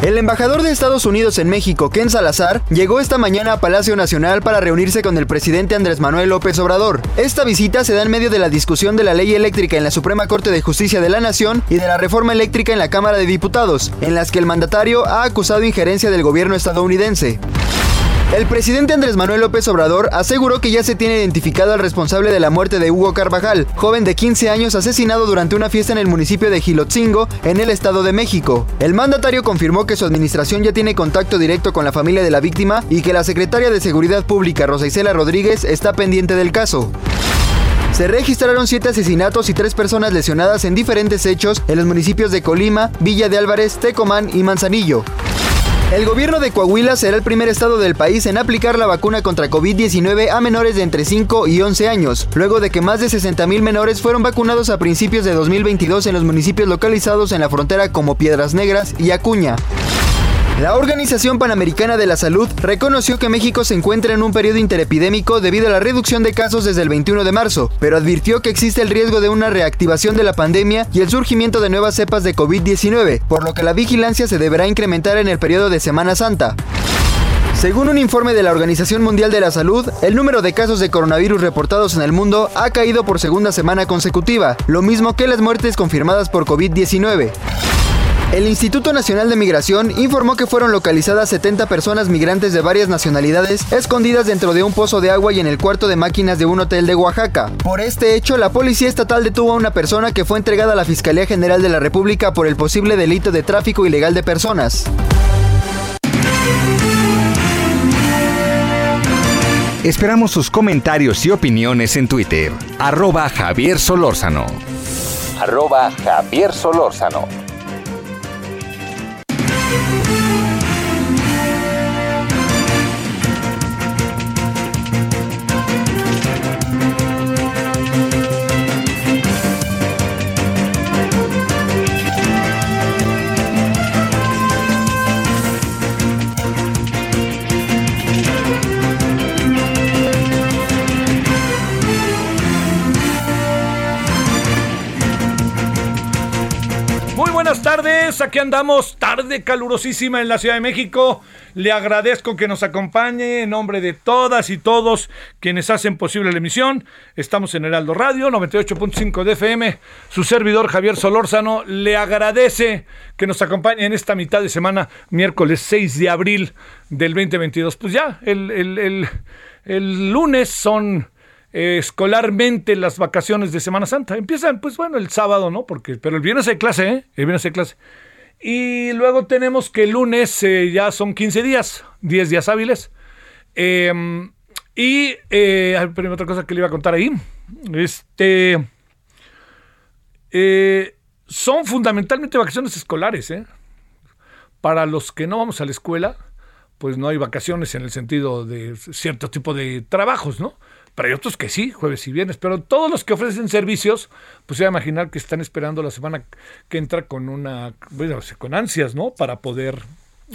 El embajador de Estados Unidos en México, Ken Salazar, llegó esta mañana a Palacio Nacional para reunirse con el presidente Andrés Manuel López Obrador. Esta visita se da en medio de la discusión de la ley eléctrica en la Suprema Corte de Justicia de la Nación y de la reforma eléctrica en la Cámara de Diputados, en las que el mandatario ha acusado injerencia del gobierno estadounidense. El presidente Andrés Manuel López Obrador aseguró que ya se tiene identificado al responsable de la muerte de Hugo Carvajal, joven de 15 años asesinado durante una fiesta en el municipio de Gilotzingo, en el Estado de México. El mandatario confirmó que su administración ya tiene contacto directo con la familia de la víctima y que la secretaria de Seguridad Pública, Rosa Isela Rodríguez, está pendiente del caso. Se registraron siete asesinatos y tres personas lesionadas en diferentes hechos en los municipios de Colima, Villa de Álvarez, Tecomán y Manzanillo. El gobierno de Coahuila será el primer estado del país en aplicar la vacuna contra COVID-19 a menores de entre 5 y 11 años, luego de que más de 60.000 menores fueron vacunados a principios de 2022 en los municipios localizados en la frontera como Piedras Negras y Acuña. La Organización Panamericana de la Salud reconoció que México se encuentra en un periodo interepidémico debido a la reducción de casos desde el 21 de marzo, pero advirtió que existe el riesgo de una reactivación de la pandemia y el surgimiento de nuevas cepas de COVID-19, por lo que la vigilancia se deberá incrementar en el periodo de Semana Santa. Según un informe de la Organización Mundial de la Salud, el número de casos de coronavirus reportados en el mundo ha caído por segunda semana consecutiva, lo mismo que las muertes confirmadas por COVID-19. El Instituto Nacional de Migración informó que fueron localizadas 70 personas migrantes de varias nacionalidades escondidas dentro de un pozo de agua y en el cuarto de máquinas de un hotel de Oaxaca. Por este hecho, la Policía Estatal detuvo a una persona que fue entregada a la Fiscalía General de la República por el posible delito de tráfico ilegal de personas. Esperamos sus comentarios y opiniones en Twitter. Arroba Javier Solórzano. Arroba Javier Solórzano. Tardes, aquí andamos, tarde calurosísima en la Ciudad de México. Le agradezco que nos acompañe en nombre de todas y todos quienes hacen posible la emisión. Estamos en Heraldo Radio, 98.5 de FM. Su servidor Javier Solórzano le agradece que nos acompañe en esta mitad de semana, miércoles 6 de abril del 2022. Pues ya, el, el, el, el lunes son escolarmente las vacaciones de Semana Santa. Empiezan, pues bueno, el sábado, ¿no? Porque, pero el viernes hay clase, ¿eh? El viernes hay clase. Y luego tenemos que el lunes eh, ya son 15 días, 10 días hábiles. Em, y, eh, otra cosa que le iba a contar ahí. Este. eh, son fundamentalmente vacaciones escolares, ¿eh? Para los que no vamos a la escuela, pues no hay vacaciones en el sentido de cierto tipo de trabajos, ¿no? Pero hay otros que sí, jueves y viernes. Pero todos los que ofrecen servicios, pues se a imaginar que están esperando la semana que entra con una, bueno, con ansias, ¿no? Para poder,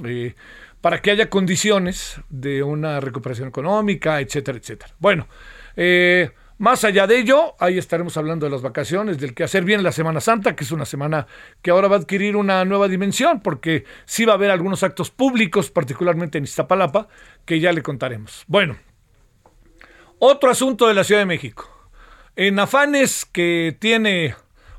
eh, para que haya condiciones de una recuperación económica, etcétera, etcétera. Bueno, eh, más allá de ello, ahí estaremos hablando de las vacaciones, del que hacer bien la Semana Santa, que es una semana que ahora va a adquirir una nueva dimensión, porque sí va a haber algunos actos públicos, particularmente en Iztapalapa, que ya le contaremos. Bueno, otro asunto de la Ciudad de México. En afanes que tiene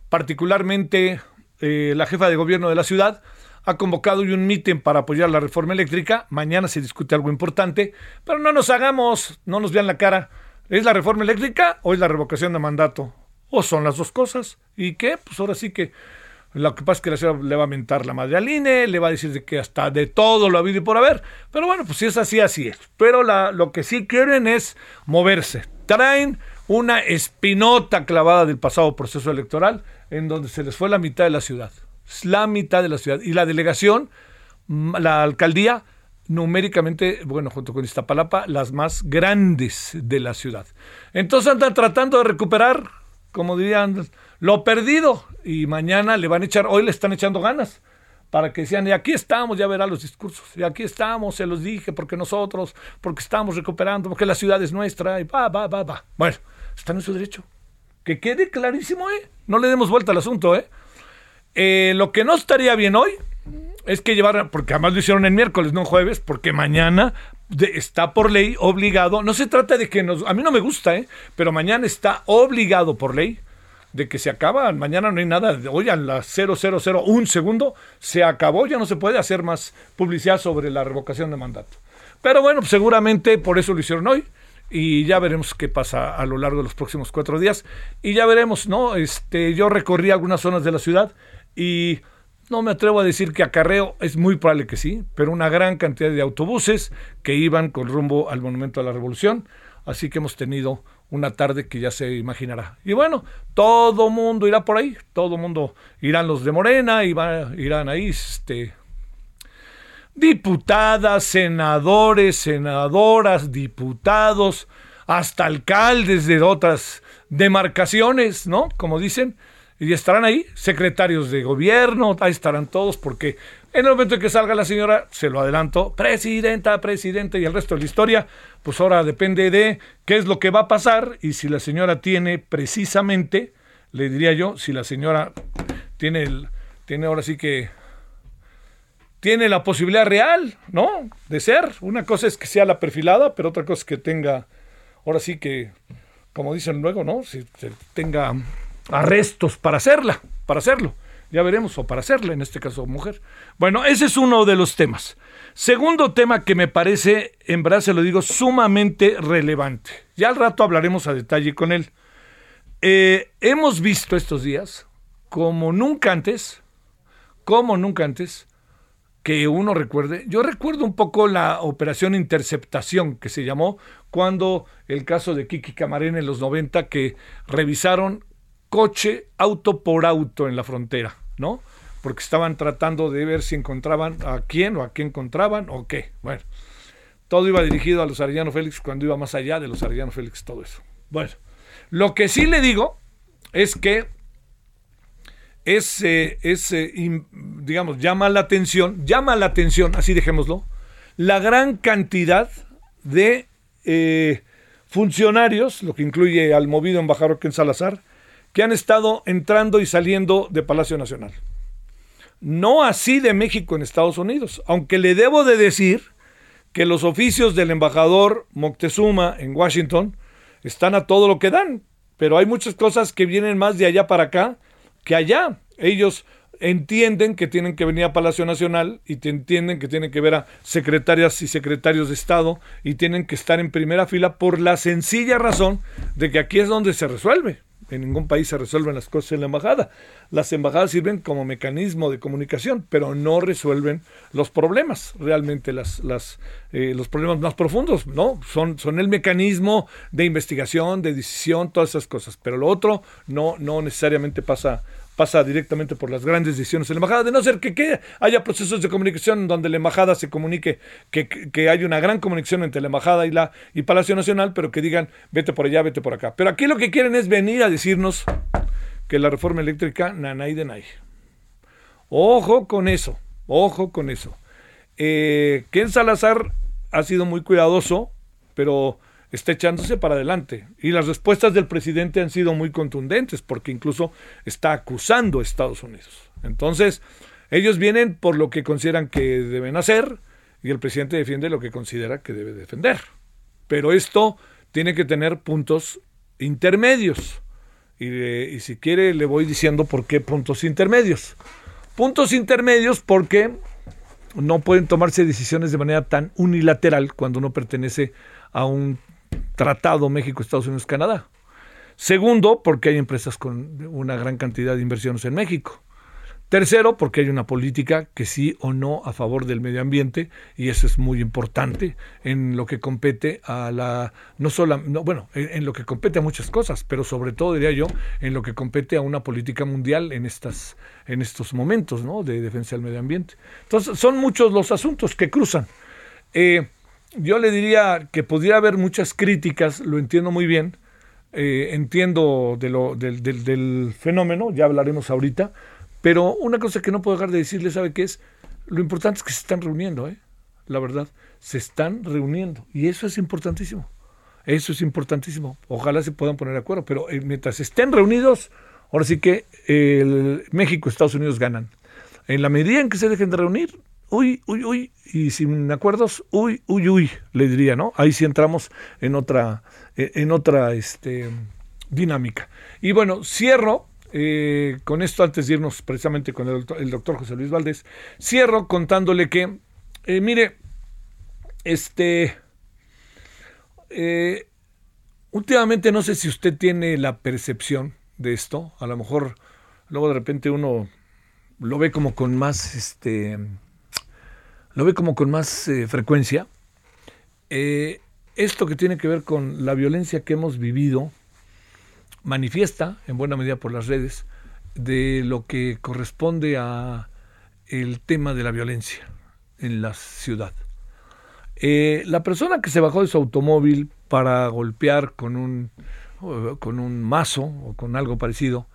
particularmente eh, la jefa de gobierno de la ciudad, ha convocado hoy un mitin para apoyar la reforma eléctrica. Mañana se discute algo importante, pero no nos hagamos, no nos vean la cara. ¿Es la reforma eléctrica o es la revocación de mandato? o son las dos cosas. ¿Y qué? Pues ahora sí que lo que pasa es que la señora le va a mentar la madre al INE, le va a decir de que hasta de todo lo ha habido y por haber. Pero bueno, pues si es así, así es. Pero lo que sí quieren es moverse. Traen una espinota clavada del pasado proceso electoral en donde se les fue la mitad de la ciudad. La mitad de la ciudad. Y la delegación, la alcaldía, numéricamente, bueno, junto con Iztapalapa, las más grandes de la ciudad. Entonces andan tratando de recuperar, como dirían, lo perdido. Y mañana le van a echar, hoy le están echando ganas para que decían, y aquí estamos, ya verá los discursos, y aquí estamos, se los dije, porque nosotros, porque estamos recuperando, porque la ciudad es nuestra, y va, va, va, va. Bueno, están en su derecho. Que quede clarísimo, ¿eh? No le demos vuelta al asunto, ¿eh? eh lo que no estaría bien hoy es que llevar, porque además lo hicieron el miércoles, no jueves, porque mañana está por ley obligado, no se trata de que nos, a mí no me gusta, ¿eh? Pero mañana está obligado por ley de que se acaba, mañana no hay nada, hoy a las 0001 segundo se acabó, ya no se puede hacer más publicidad sobre la revocación de mandato. Pero bueno, seguramente por eso lo hicieron hoy y ya veremos qué pasa a lo largo de los próximos cuatro días y ya veremos, ¿no? Este, yo recorrí algunas zonas de la ciudad y no me atrevo a decir que acarreo, es muy probable que sí, pero una gran cantidad de autobuses que iban con rumbo al Monumento a la Revolución, así que hemos tenido una tarde que ya se imaginará. Y bueno, todo mundo irá por ahí, todo mundo irán los de Morena, y irán ahí este, diputadas, senadores, senadoras, diputados, hasta alcaldes de otras demarcaciones, ¿no? Como dicen, y estarán ahí, secretarios de gobierno, ahí estarán todos, porque en el momento en que salga la señora, se lo adelanto, presidenta, presidente, y el resto de la historia, pues ahora depende de qué es lo que va a pasar y si la señora tiene precisamente, le diría yo, si la señora tiene, el, tiene ahora sí que, tiene la posibilidad real, ¿no? De ser. Una cosa es que sea la perfilada, pero otra cosa es que tenga, ahora sí que, como dicen luego, ¿no? Si tenga arrestos para hacerla, para hacerlo ya veremos, o para hacerle, en este caso mujer. Bueno, ese es uno de los temas. Segundo tema que me parece, en verdad se lo digo, sumamente relevante. Ya al rato hablaremos a detalle con él. Eh, hemos visto estos días, como nunca antes, como nunca antes, que uno recuerde. Yo recuerdo un poco la operación interceptación que se llamó cuando el caso de Kiki Camarena en los 90 que revisaron coche auto por auto en la frontera. ¿no? Porque estaban tratando de ver si encontraban a quién o a qué encontraban o qué. Bueno, todo iba dirigido a los Arellano Félix cuando iba más allá de los Arellano Félix, todo eso. Bueno, lo que sí le digo es que es, digamos, llama la atención, llama la atención, así dejémoslo, la gran cantidad de eh, funcionarios, lo que incluye al movido embajador Ken Salazar, que han estado entrando y saliendo de Palacio Nacional. No así de México en Estados Unidos, aunque le debo de decir que los oficios del embajador Moctezuma en Washington están a todo lo que dan, pero hay muchas cosas que vienen más de allá para acá que allá. Ellos entienden que tienen que venir a Palacio Nacional y te entienden que tienen que ver a secretarias y secretarios de Estado y tienen que estar en primera fila por la sencilla razón de que aquí es donde se resuelve en ningún país se resuelven las cosas en la embajada. Las embajadas sirven como mecanismo de comunicación, pero no resuelven los problemas, realmente eh, los problemas más profundos, ¿no? Son, son el mecanismo de investigación, de decisión, todas esas cosas, pero lo otro no, no necesariamente pasa pasa directamente por las grandes decisiones en la embajada, de no ser que, haya procesos de comunicación donde la embajada se comunique, que, que, hay una gran comunicación entre la embajada y la y Palacio Nacional, pero que digan vete por allá, vete por acá. Pero aquí lo que quieren es venir a decirnos que la reforma eléctrica, nanay de nay. Ojo con eso, ojo con eso. Eh, Ken Salazar ha sido muy cuidadoso, pero está echándose para adelante. Y las respuestas del presidente han sido muy contundentes, porque incluso está acusando a Estados Unidos. Entonces, ellos vienen por lo que consideran que deben hacer y el presidente defiende lo que considera que debe defender. Pero esto tiene que tener puntos intermedios. Y, y si quiere le voy diciendo por qué puntos intermedios. Puntos intermedios porque no pueden tomarse decisiones de manera tan unilateral cuando uno pertenece a un tratado México, Estados Unidos, Canadá. Segundo, porque hay empresas con una gran cantidad de inversiones en México. Tercero, porque hay una política que sí o no a favor del medio ambiente y eso es muy importante en lo que compete a la no solo no, bueno en, en, lo que compete a muchas cosas, pero sobre todo diría yo en lo que compete a una política mundial en estas en estos momentos, ¿no? De defensa del medio ambiente. Entonces son muchos los asuntos que cruzan. Eh, yo le diría que podría haber muchas críticas, lo entiendo muy bien, eh, entiendo del, fenómeno, ya hablaremos ahorita pero una cosa que no puedo dejar de decirle, ¿sabe qué es? Lo importante es que se están reuniendo, ¿eh? La verdad, se están reuniendo. Y eso es importantísimo. Eso es importantísimo. Ojalá se puedan poner de acuerdo. Pero eh, mientras estén reunidos, ahora sí que México Estados Unidos ganan. En la medida en que se dejen de reunir, uy, uy, uy, y sin acuerdos, uy, uy, uy, le diría, ¿no? Ahí sí entramos en otra, en otra este, dinámica. Y bueno, cierro eh, con esto, antes de irnos precisamente con el doctor, José Luis Valdés, cierro contándole que, eh, mire, este, eh, últimamente no sé si usted tiene la percepción de esto, a lo mejor luego de repente uno lo ve como con más, este, lo ve como con más eh, frecuencia. esto que tiene que ver con la violencia que hemos vivido, manifiesta en buena medida por las redes de lo que corresponde a el tema de la violencia en la ciudad. Eh, la persona que se bajó de su automóvil para golpear con un, con un mazo o con algo parecido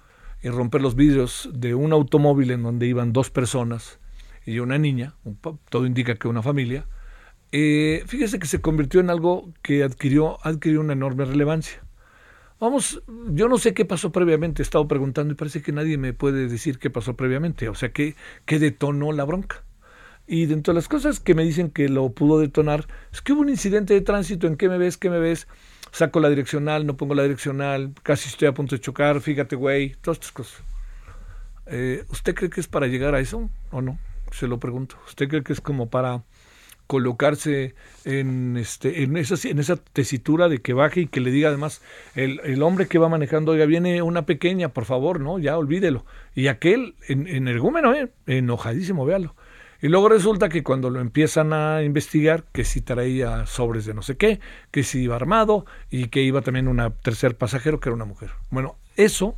y romper los vidrios de un automóvil en donde iban dos personas y una niña, todo indica que una familia, eh, fíjese que se convirtió en algo que adquirió, adquirió una enorme relevancia. Vamos, yo no sé qué pasó previamente, he estado preguntando y parece que nadie me puede decir qué pasó previamente, o sea, qué, qué detonó la bronca. Y dentro de las cosas que me dicen que lo pudo detonar, es que hubo un incidente de tránsito en qué me ves, qué me ves, saco la direccional, no pongo la direccional, casi estoy a punto de chocar, fíjate, güey, todas estas cosas. Eh, ¿Usted cree que es para llegar a eso o no? Se lo pregunto. ¿Usted cree que es como para colocarse en, este, en, esa, en esa tesitura de que baje y que le diga además el, el, hombre que va manejando, oiga, viene una pequeña, por favor, ¿no? Ya olvídelo. Y aquel en, energúmeno, ¿eh? enojadísimo, véalo. Y luego resulta que cuando lo empiezan a investigar, que si traía sobres de no sé qué, que si iba armado y que iba también una tercer pasajero que era una mujer. Bueno, eso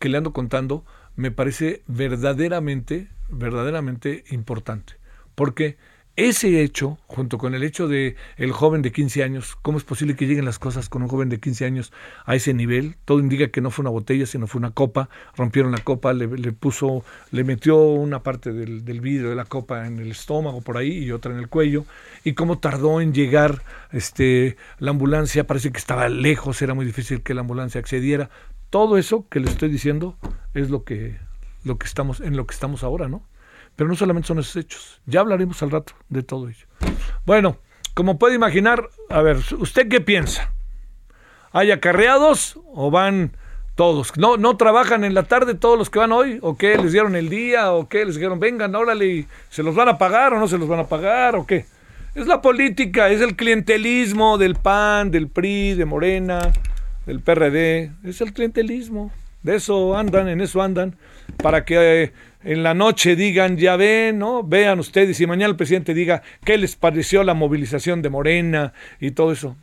que le ando contando me parece verdaderamente, verdaderamente importante. Porque ese hecho, junto con el hecho de el joven de 15 años, ¿cómo es posible que lleguen las cosas con un joven de 15 años a ese nivel? Todo indica que no fue una botella, sino fue una copa. Rompieron la copa, le, le puso, le metió una parte del, del, vidrio de la copa en el estómago por ahí y otra en el cuello. Y cómo tardó en llegar este, la ambulancia, parece que estaba lejos, era muy difícil que la ambulancia accediera. Todo eso que le estoy diciendo es lo que, lo que estamos, en lo que estamos ahora, ¿no? Pero no solamente son esos hechos. Ya hablaremos al rato de todo ello. Bueno, como puede imaginar, a ver, ¿usted qué piensa? ¿Hay acarreados o van todos? ¿No, ¿No trabajan en la tarde todos los que van hoy? ¿O qué? ¿Les dieron el día? ¿O qué? ¿Les dijeron, vengan, órale, ¿se los van a pagar o no se los van a pagar? ¿O qué? Es la política, es el clientelismo del PAN, del PRI, de Morena, del PRD. Es el clientelismo. De eso andan, en eso andan, para que... Eh, en la noche digan, ya ven, ¿no? Vean ustedes y mañana el presidente diga qué les pareció la movilización de Morena y todo eso.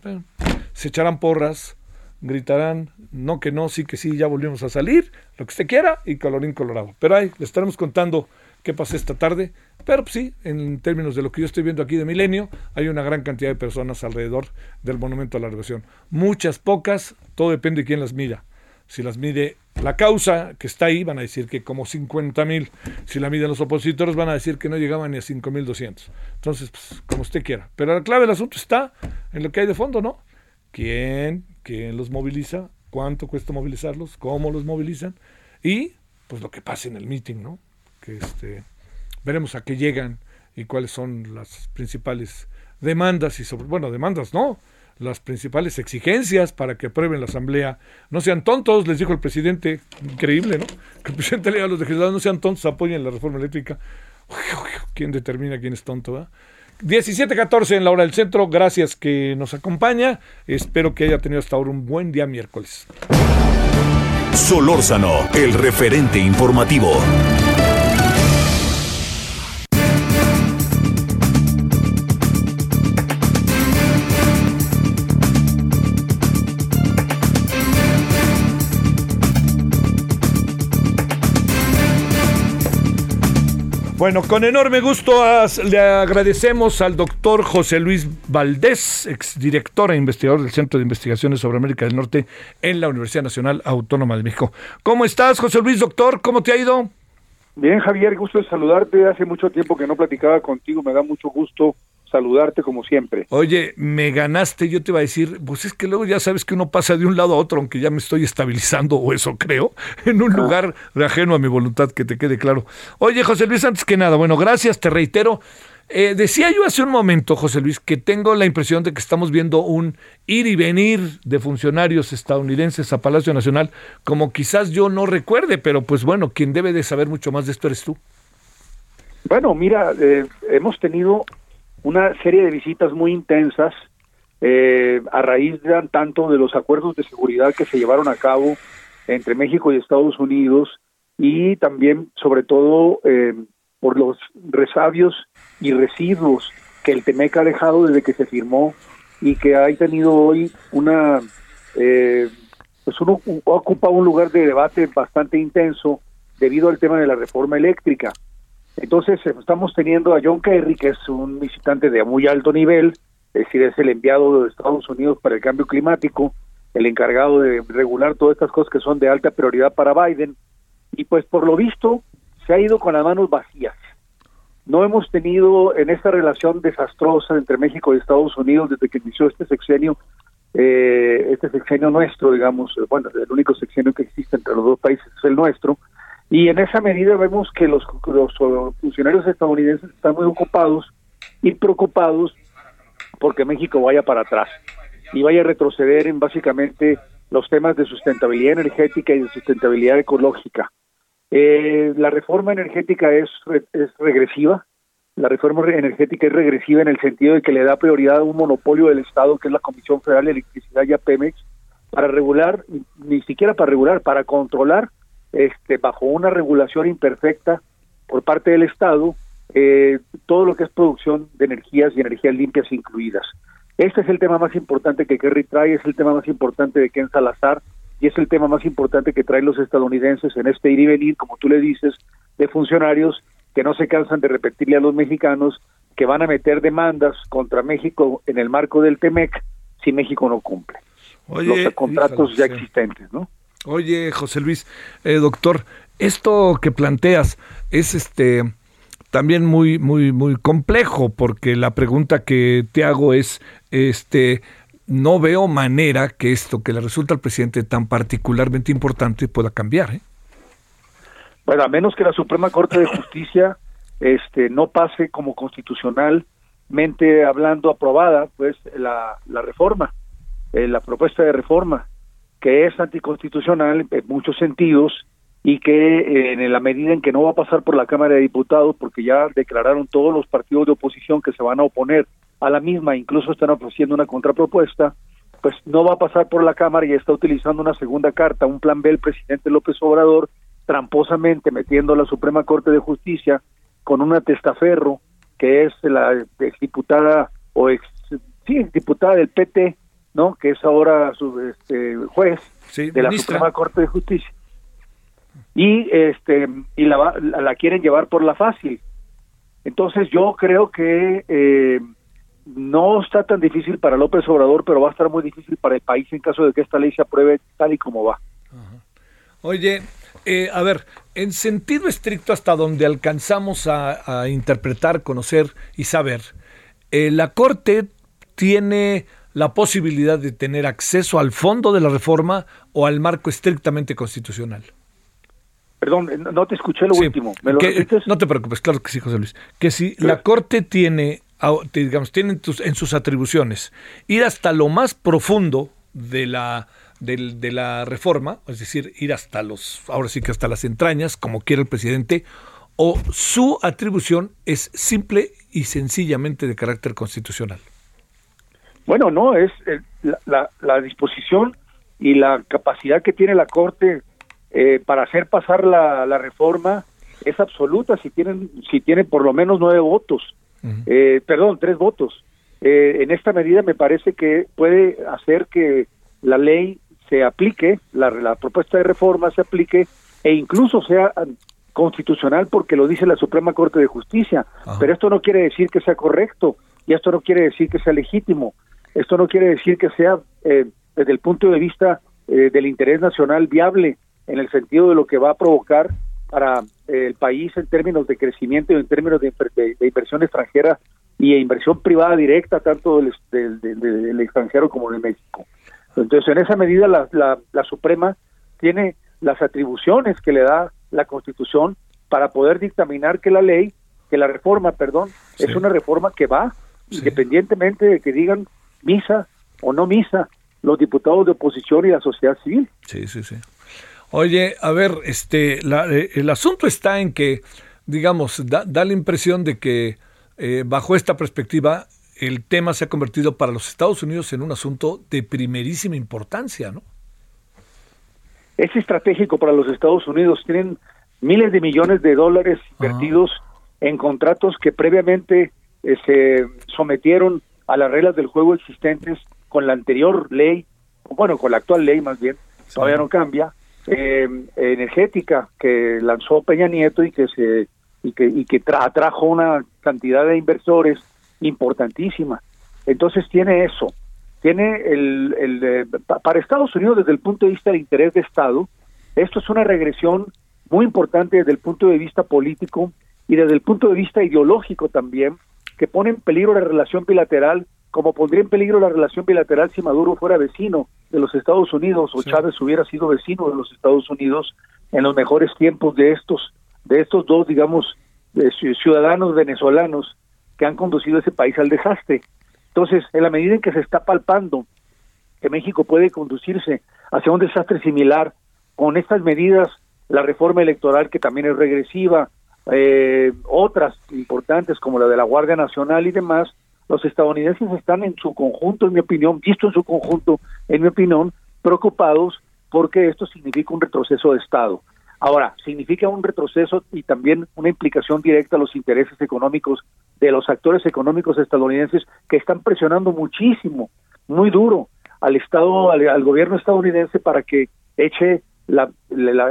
Se echarán porras, gritarán, no que no, sí que sí, ya volvimos a salir, lo que usted quiera y colorín colorado. Pero ahí le estaremos contando qué pasa esta tarde. Pero pues, sí, en términos de lo que yo estoy viendo aquí de Milenio, hay una gran cantidad de personas alrededor del Monumento a la Revolución. Muchas, pocas, todo depende de quién las mira. Si las mide la causa que está ahí, van a decir que como 50 mil. Si la miden los opositores, van a decir que no llegaban ni a 5 mil 200. Entonces, pues, como usted quiera. Pero la clave del asunto está en lo que hay de fondo, ¿no? ¿Quién, quién los moviliza? ¿Cuánto cuesta movilizarlos? ¿Cómo los movilizan? Y, pues, lo que pasa en el meeting, ¿no? Que este, veremos a qué llegan y cuáles son las principales demandas y sobre, bueno, demandas, ¿no? Las principales exigencias para que aprueben la Asamblea. No sean tontos, les dijo el presidente. Increíble, ¿no? Que el presidente le a los legisladores, no sean tontos, apoyen la reforma eléctrica. ¿Quién determina quién es tonto? 17:14 en la hora del centro. Gracias que nos acompaña. Espero que haya tenido hasta ahora un buen día miércoles. Solórzano, el referente informativo. Bueno, con enorme gusto le agradecemos al doctor José Luis Valdés, exdirector e investigador del Centro de Investigaciones sobre América del Norte en la Universidad Nacional Autónoma de México. ¿Cómo estás, José Luis, doctor? ¿Cómo te ha ido? Bien, Javier, gusto de saludarte. Hace mucho tiempo que no platicaba contigo, me da mucho gusto saludarte como siempre. Oye, me ganaste, yo te iba a decir, pues es que luego ya sabes que uno pasa de un lado a otro, aunque ya me estoy estabilizando, o eso creo, en un lugar ajeno a mi voluntad, que te quede claro. Oye, José Luis, antes que nada, bueno, gracias, te reitero. Eh, decía yo hace un momento, José Luis, que tengo la impresión de que estamos viendo un ir y venir de funcionarios estadounidenses a Palacio Nacional, como quizás yo no recuerde, pero pues bueno, quien debe de saber mucho más de esto eres tú. Bueno, mira, eh, hemos tenido una serie de visitas muy intensas eh, a raíz de tanto de los acuerdos de seguridad que se llevaron a cabo entre México y Estados Unidos y también sobre todo eh, por los resabios y residuos que el TEMEC ha dejado desde que se firmó y que ha tenido hoy una eh, pues uno ocupa un lugar de debate bastante intenso debido al tema de la reforma eléctrica entonces estamos teniendo a John Kerry, que es un visitante de muy alto nivel, es decir, es el enviado de Estados Unidos para el cambio climático, el encargado de regular todas estas cosas que son de alta prioridad para Biden, y pues por lo visto se ha ido con las manos vacías. No hemos tenido en esta relación desastrosa entre México y Estados Unidos desde que inició este sexenio, eh, este sexenio nuestro, digamos, bueno, el único sexenio que existe entre los dos países es el nuestro, y en esa medida vemos que los, funcionarios estadounidenses están muy ocupados y preocupados porque México vaya para atrás y vaya a retroceder en básicamente los temas de sustentabilidad energética y de sustentabilidad ecológica. Eh, la reforma energética es, es regresiva, la reforma energética es regresiva en el sentido de que le da prioridad a un monopolio del Estado, que es la Comisión Federal de Electricidad y a Pemex, para regular, ni siquiera para regular, para controlar este, bajo una regulación imperfecta por parte del Estado, eh, todo lo que es producción de energías y energías limpias incluidas. Este es el tema más importante que Kerry trae, es el tema más importante de Ken Salazar y es el tema más importante que traen los estadounidenses en este ir y venir, como tú le dices, de funcionarios que no se cansan de repetirle a los mexicanos que van a meter demandas contra México en el marco del TEMEC si México no cumple los contratos ya existentes, ¿no? Oye, José Luis, eh, doctor, esto que planteas es este también muy, muy, muy complejo, porque la pregunta que te hago es, este, no veo manera que esto que le resulta al presidente tan particularmente importante pueda cambiar. ¿eh? Bueno, a menos que la Suprema Corte de Justicia este, no pase como constitucionalmente hablando aprobada, pues la, la reforma, eh, la propuesta de reforma que es anticonstitucional en muchos sentidos y que eh, en la medida en que no va a pasar por la Cámara de Diputados, porque ya declararon todos los partidos de oposición que se van a oponer a la misma, incluso están ofreciendo una contrapropuesta, pues no va a pasar por la Cámara y está utilizando una segunda carta, un plan B el presidente López Obrador, tramposamente metiendo a la Suprema Corte de Justicia con una testaferro que es la diputada o ex, sí, diputada del PT, ¿no? Que es ahora su este, juez de la Suprema Corte de Justicia. Y este y la, la quieren llevar por la fácil. Entonces yo creo que eh, no está tan difícil para López Obrador, pero va a estar muy difícil para el país en caso de que esta ley se apruebe tal y como va. Oye, eh, a ver, en sentido estricto hasta donde alcanzamos a, interpretar, conocer y saber, eh, la Corte tiene la posibilidad de tener acceso al fondo de la reforma o al marco estrictamente constitucional. Perdón, no te escuché lo último. no te preocupes, claro que sí, José Luis. Que si la Corte tiene, digamos, tiene en sus atribuciones ir hasta lo más profundo de la, de, la reforma, es decir, ir hasta los, ahora sí que hasta las entrañas, como quiere el presidente, o su atribución es simple y sencillamente de carácter constitucional. Bueno, no, es eh, la, la, disposición y la capacidad que tiene la Corte eh, para hacer pasar la, la, reforma es absoluta si tienen, si tienen por lo menos nueve votos, eh, perdón, tres votos. en esta medida me parece que puede hacer que la ley se aplique, la, la propuesta de reforma se aplique e incluso sea constitucional porque lo dice la Suprema Corte de Justicia. Pero esto no quiere decir que sea correcto y esto no quiere decir que sea legítimo. Esto no quiere decir que sea, eh, desde el punto de vista eh, del interés nacional, viable en el sentido de lo que va a provocar para eh, el país en términos de crecimiento y en términos de, inversión extranjera y de inversión privada directa, tanto del, del, extranjero como de México. Entonces, en esa medida, la, la, la Suprema tiene las atribuciones que le da la Constitución para poder dictaminar que la ley, que la reforma, perdón, es una reforma que va, independientemente de que digan misa o no misa, los diputados de oposición y la sociedad civil. Sí, sí, sí. Oye, a ver, este, eh, el asunto está en que, digamos, da, la impresión de que eh, bajo esta perspectiva el tema se ha convertido para los Estados Unidos en un asunto de primerísima importancia, ¿no? es estratégico para los Estados Unidos. Tienen miles de millones de dólares ah. invertidos en contratos que previamente eh, se sometieron a las reglas del juego existentes con la anterior ley, bueno, con la actual ley más bien, todavía no cambia, eh, energética que lanzó Peña Nieto y que se y que, y que atrajo una cantidad de inversores importantísima. Entonces tiene eso tiene el, el para Estados Unidos desde el punto de vista del interés de Estado, esto es una regresión muy importante desde el punto de vista político y desde el punto de vista ideológico también, que pone en peligro la relación bilateral, como pondría en peligro la relación bilateral si Maduro fuera vecino de los Estados Unidos o Chávez hubiera sido vecino de los Estados Unidos en los mejores tiempos de estos de estos dos, digamos, ciudadanos venezolanos que han conducido ese país al desastre. Entonces, en la medida en que se está palpando que México puede conducirse hacia un desastre similar con estas medidas, la reforma electoral que también es regresiva, eh, otras importantes como la de la Guardia Nacional y demás, los estadounidenses están en su conjunto, en mi opinión, visto en su conjunto, en mi opinión, preocupados porque esto significa un retroceso de Estado. Ahora, significa un retroceso y también una implicación directa a los intereses económicos de los actores económicos estadounidenses que están presionando muchísimo, muy duro al Estado, al, gobierno estadounidense para que eche la,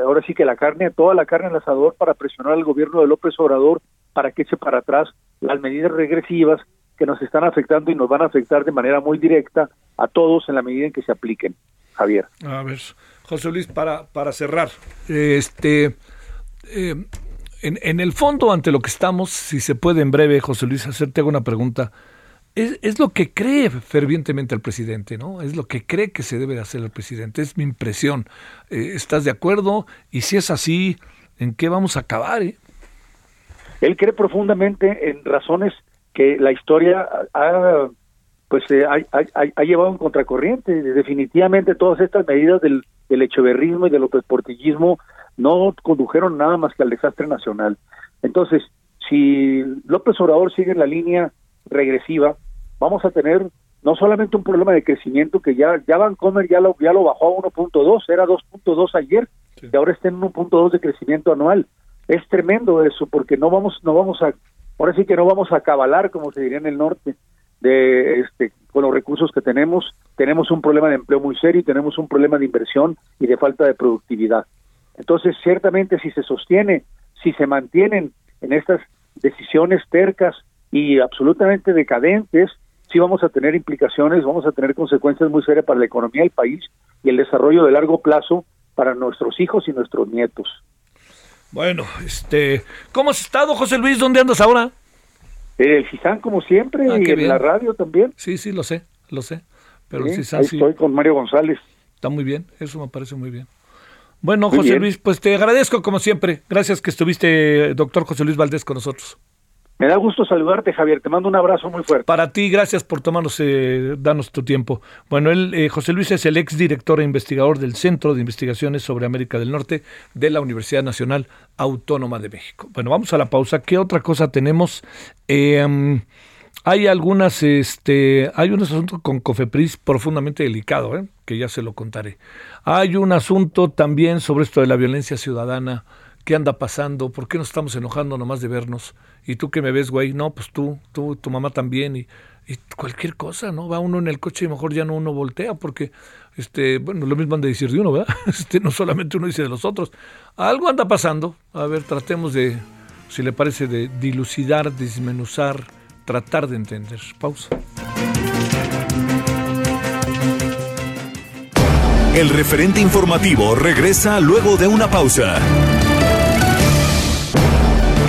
ahora sí que la carne, toda la carne al asador para presionar al gobierno de López Obrador para que eche para atrás las medidas regresivas que nos están afectando y nos van a afectar de manera muy directa a todos en la medida en que se apliquen. Javier. A ver, José Luis, para, para cerrar, este, eh, en, el fondo, ante lo que estamos, si se puede en breve, José Luis, hacerte una pregunta. Es, lo que cree fervientemente el presidente, ¿no? Es lo que cree que se debe de hacer el presidente. Es mi impresión. Eh, ¿Estás de acuerdo? Y si es así, ¿en qué vamos a acabar? Eh? Él cree profundamente en razones que la historia ha, pues, eh, ha, llevado en contracorriente. Definitivamente todas estas medidas del, del echeverrismo y del portillismo no condujeron nada más que al desastre nacional. Entonces, si López Obrador sigue en la línea regresiva, vamos a tener no solamente un problema de crecimiento que ya ya Vancomer ya lo ya lo bajó a 1.2, era 2.2 ayer y ahora está en 1.2 de crecimiento anual. Es tremendo eso porque no vamos no vamos a ahora sí que no vamos a cabalar como se diría en el norte de este con los recursos que tenemos, tenemos un problema de empleo muy serio y tenemos un problema de inversión y de falta de productividad. Entonces, ciertamente si se sostiene, si se mantienen en estas decisiones tercas y absolutamente decadentes, sí vamos a tener implicaciones, vamos a tener consecuencias muy serias para la economía del país y el desarrollo de largo plazo para nuestros hijos y nuestros nietos. Bueno, este, ¿cómo has estado, José Luis? ¿Dónde andas ahora? El CISAN, como siempre, ah, y en la radio también. Sí, sí, lo sé, lo sé. Pero sí, ahí estoy con Mario González. Está muy bien, eso me parece muy bien. Bueno, José Luis, pues te agradezco como siempre. Gracias que estuviste, doctor José Luis Valdés, con nosotros. Me da gusto saludarte, Javier. Te mando un abrazo muy fuerte. Para ti, gracias por tomarnos, eh, tu tiempo. Bueno, él, eh, José Luis es el ex director e investigador del Centro de Investigaciones sobre América del Norte de la Universidad Nacional Autónoma de México. Bueno, vamos a la pausa. ¿Qué otra cosa tenemos? Eh, hay algunas, este, hay un asunto con Cofepris profundamente delicado, ¿eh? que ya se lo contaré. Hay un asunto también sobre esto de la violencia ciudadana. ¿Qué anda pasando? ¿Por qué nos estamos enojando nomás de vernos? Y tú que me ves, güey, no, pues tú, tú, tu mamá también. Y, cualquier cosa, ¿no? Va uno en el coche y mejor ya no uno voltea porque, este, bueno, lo mismo han de decir de uno, ¿verdad? Este, no solamente uno dice de los otros. Algo anda pasando. A ver, tratemos de, si le parece, de dilucidar, desmenuzar tratar de entender. Pausa. El referente informativo regresa luego de una pausa.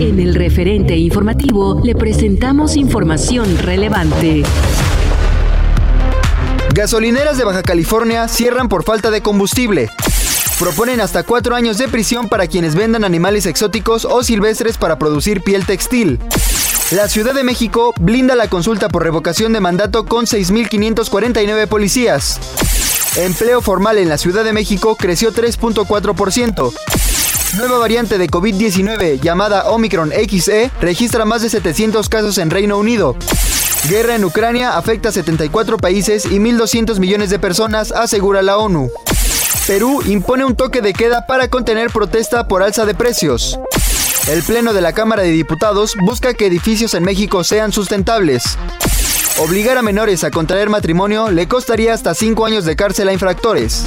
En el referente informativo le presentamos información relevante. Gasolineras de Baja California cierran por falta de combustible. Proponen hasta cuatro años de prisión para quienes vendan animales exóticos o silvestres para producir piel textil. La Ciudad de México blinda la consulta por revocación de mandato con 6.549 policías. Empleo formal en la Ciudad de México creció 3.4%. Nueva variante de COVID-19 llamada Omicron XE registra más de 700 casos en Reino Unido. Guerra en Ucrania afecta a 74 países y 1.200 millones de personas, asegura la ONU. Perú impone un toque de queda para contener protesta por alza de precios. El Pleno de la Cámara de Diputados busca que edificios en México sean sustentables. Obligar a menores a contraer matrimonio le costaría hasta 5 años de cárcel a infractores.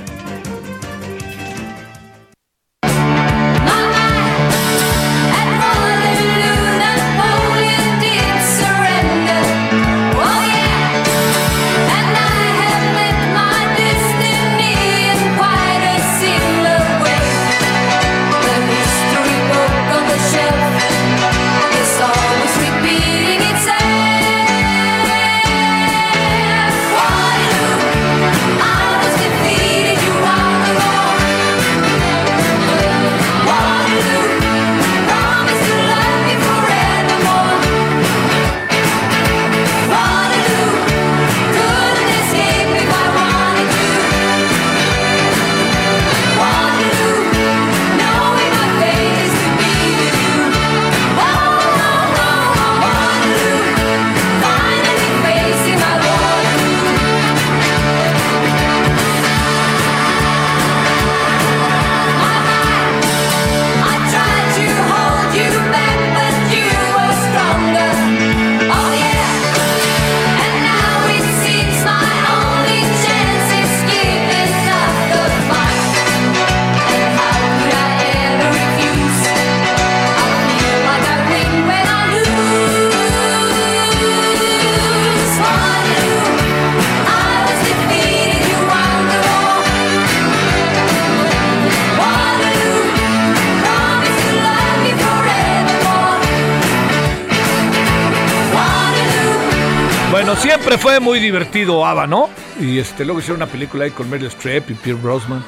Siempre fue muy divertido ABBA, ¿no? Y este, luego hicieron una película ahí con Meryl Streep y Pierre Brosnan.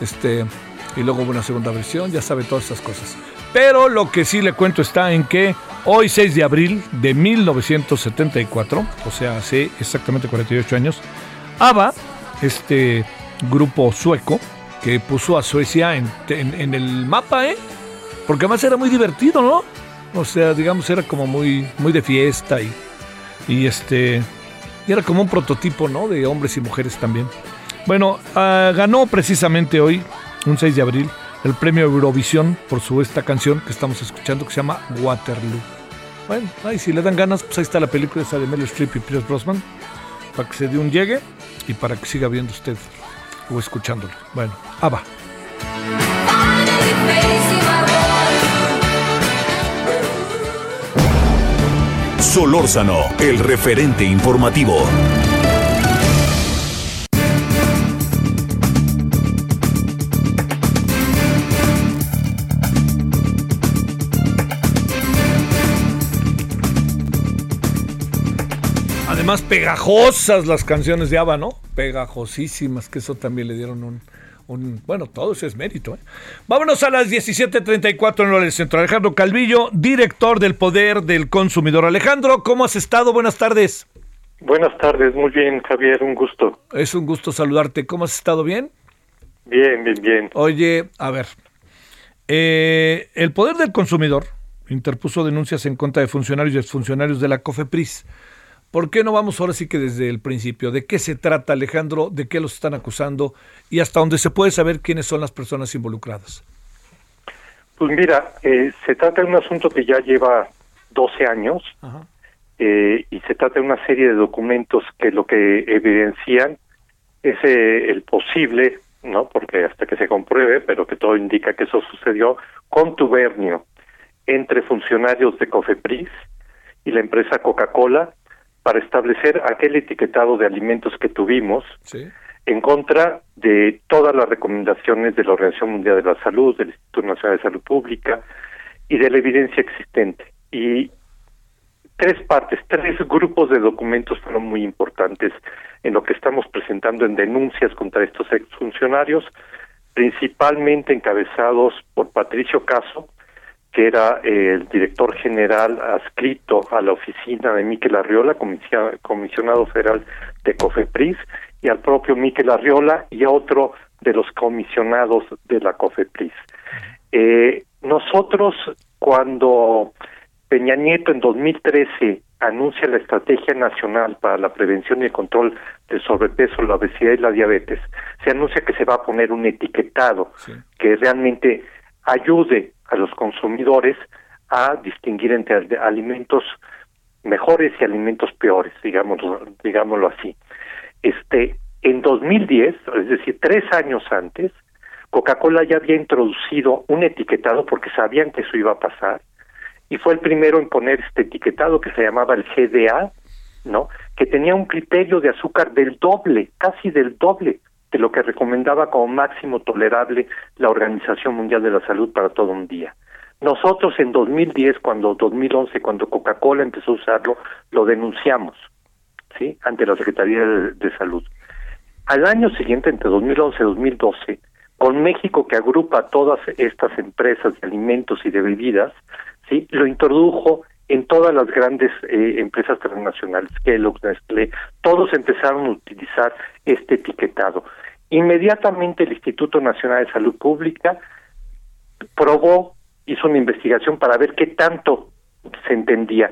Este, y luego hubo una segunda versión, ya sabe todas esas cosas. Pero lo que sí le cuento está en que hoy, 6 de abril de 1974, o sea, hace exactamente 48 años, ABBA, este grupo sueco, que puso a Suecia en, en- en el mapa, ¿eh? Porque además era muy divertido, ¿no? O sea, digamos, era como muy, muy de fiesta y, y este. Era como un prototipo, ¿no? De hombres y mujeres también. Bueno, ah, ganó precisamente hoy, un 6 de abril, el premio Eurovisión por su esta canción que estamos escuchando que se llama Waterloo. Bueno, ahí si le dan ganas, pues ahí está la película esa de Meryl Streep y Pierce Brosnan, para que se dé un llegue y para que siga viendo usted o escuchándolo. Bueno, ah, Solórzano, el referente informativo. Además, pegajosas las canciones de ABBA, ¿no? Pegajosísimas, que eso también le dieron un, un, bueno, todo eso es mérito. ¿eh? Vámonos a las 17.34 en el centro. Alejandro Calvillo, director del Poder del Consumidor. Alejandro, ¿cómo has estado? Buenas tardes. Buenas tardes, muy bien, Javier, un gusto. Es un gusto saludarte. ¿Cómo has estado? ¿Bien? Bien, bien, bien. Oye, a ver, eh, el Poder del Consumidor interpuso denuncias en contra de funcionarios y exfuncionarios de la COFEPRIS ¿Por qué no vamos ahora sí que desde el principio? ¿De qué se trata, Alejandro? ¿De qué los están acusando? Y hasta dónde se puede saber quiénes son las personas involucradas. Pues mira, eh, se trata de un asunto que ya lleva 12 años eh, y se trata de una serie de documentos que lo que evidencian es eh, el posible, no, porque hasta que se compruebe, pero que todo indica que eso sucedió, contubernio entre funcionarios de Cofepris y la empresa Coca-Cola para establecer aquel etiquetado de alimentos que tuvimos en contra de todas las recomendaciones de la Organización Mundial de la Salud, del Instituto Nacional de Salud Pública y de la evidencia existente. Y tres partes, tres grupos de documentos fueron muy importantes en lo que estamos presentando en denuncias contra estos exfuncionarios, principalmente encabezados por Patricio Caso, que era el director general adscrito a la oficina de Miquel Arriola, comisionado federal de COFEPRIS, y al propio Miquel Arriola y a otro de los comisionados de la COFEPRIS. Eh, nosotros, cuando Peña Nieto en 2013 anuncia la Estrategia Nacional para la Prevención y el Control del Sobrepeso, la Obesidad y la Diabetes, se anuncia que se va a poner un etiquetado que realmente ayude a los consumidores a distinguir entre alimentos mejores y alimentos peores, digámoslo, digámoslo así. Este, en 2010, es decir, tres años antes, Coca-Cola ya había introducido un etiquetado porque sabían que eso iba a pasar y fue el primero en poner este etiquetado que se llamaba el GDA, ¿no? Que tenía un criterio de azúcar del doble, casi del doble de lo que recomendaba como máximo tolerable la Organización Mundial de la Salud para todo un día. Nosotros en 2010, cuando 2011, cuando Coca-Cola empezó a usarlo, lo denunciamos, ¿sí? Ante la Secretaría de, Salud. Al año siguiente, entre 2011 y 2012, con México que agrupa todas estas empresas de alimentos y de bebidas, sí, lo introdujo en todas las grandes eh, empresas transnacionales, Kellogg, Nestlé, todos empezaron a utilizar este etiquetado. Inmediatamente el Instituto Nacional de Salud Pública probó, hizo una investigación para ver qué tanto se entendía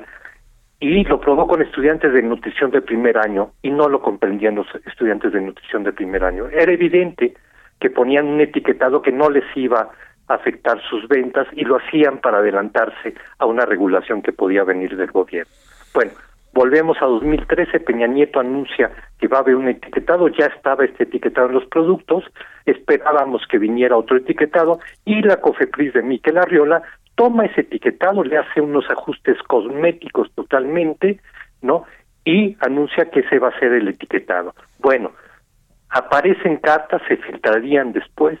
y lo probó con estudiantes de nutrición de primer año y no lo comprendían los estudiantes de nutrición de primer año. Era evidente que ponían un etiquetado que no les iba a afectar sus ventas y lo hacían para adelantarse a una regulación que podía venir del gobierno. Bueno, Volvemos a 2013, Peña Nieto anuncia que va a haber un etiquetado, ya estaba este etiquetado en los productos, esperábamos que viniera otro etiquetado y la COFEPRIS de Miquel Arriola toma ese etiquetado, le hace unos ajustes cosméticos totalmente, ¿no? Y anuncia que ese va a ser el etiquetado. Bueno, aparecen cartas, se filtrarían después,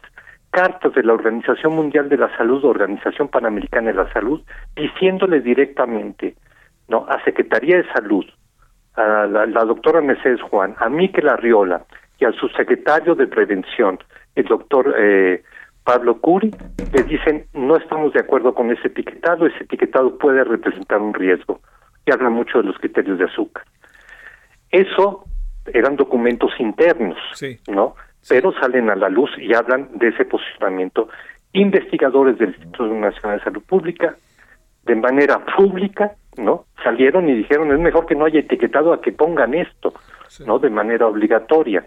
cartas de la Organización Mundial de la Salud, Organización Panamericana de la Salud, diciéndole directamente no a Secretaría de Salud, a la, doctora Mercedes Juan, a Miquel Arriola y al subsecretario de Prevención, el doctor eh, Pablo Curi, le dicen no estamos de acuerdo con ese etiquetado, ese etiquetado puede representar un riesgo y habla mucho de los criterios de azúcar. Eso eran documentos internos, ¿no? Pero salen a la luz y hablan de ese posicionamiento. Investigadores del Instituto Nacional de Salud Pública, de manera pública, ¿no? Salieron y dijeron, es mejor que no haya etiquetado a que pongan esto, ¿no? De manera obligatoria.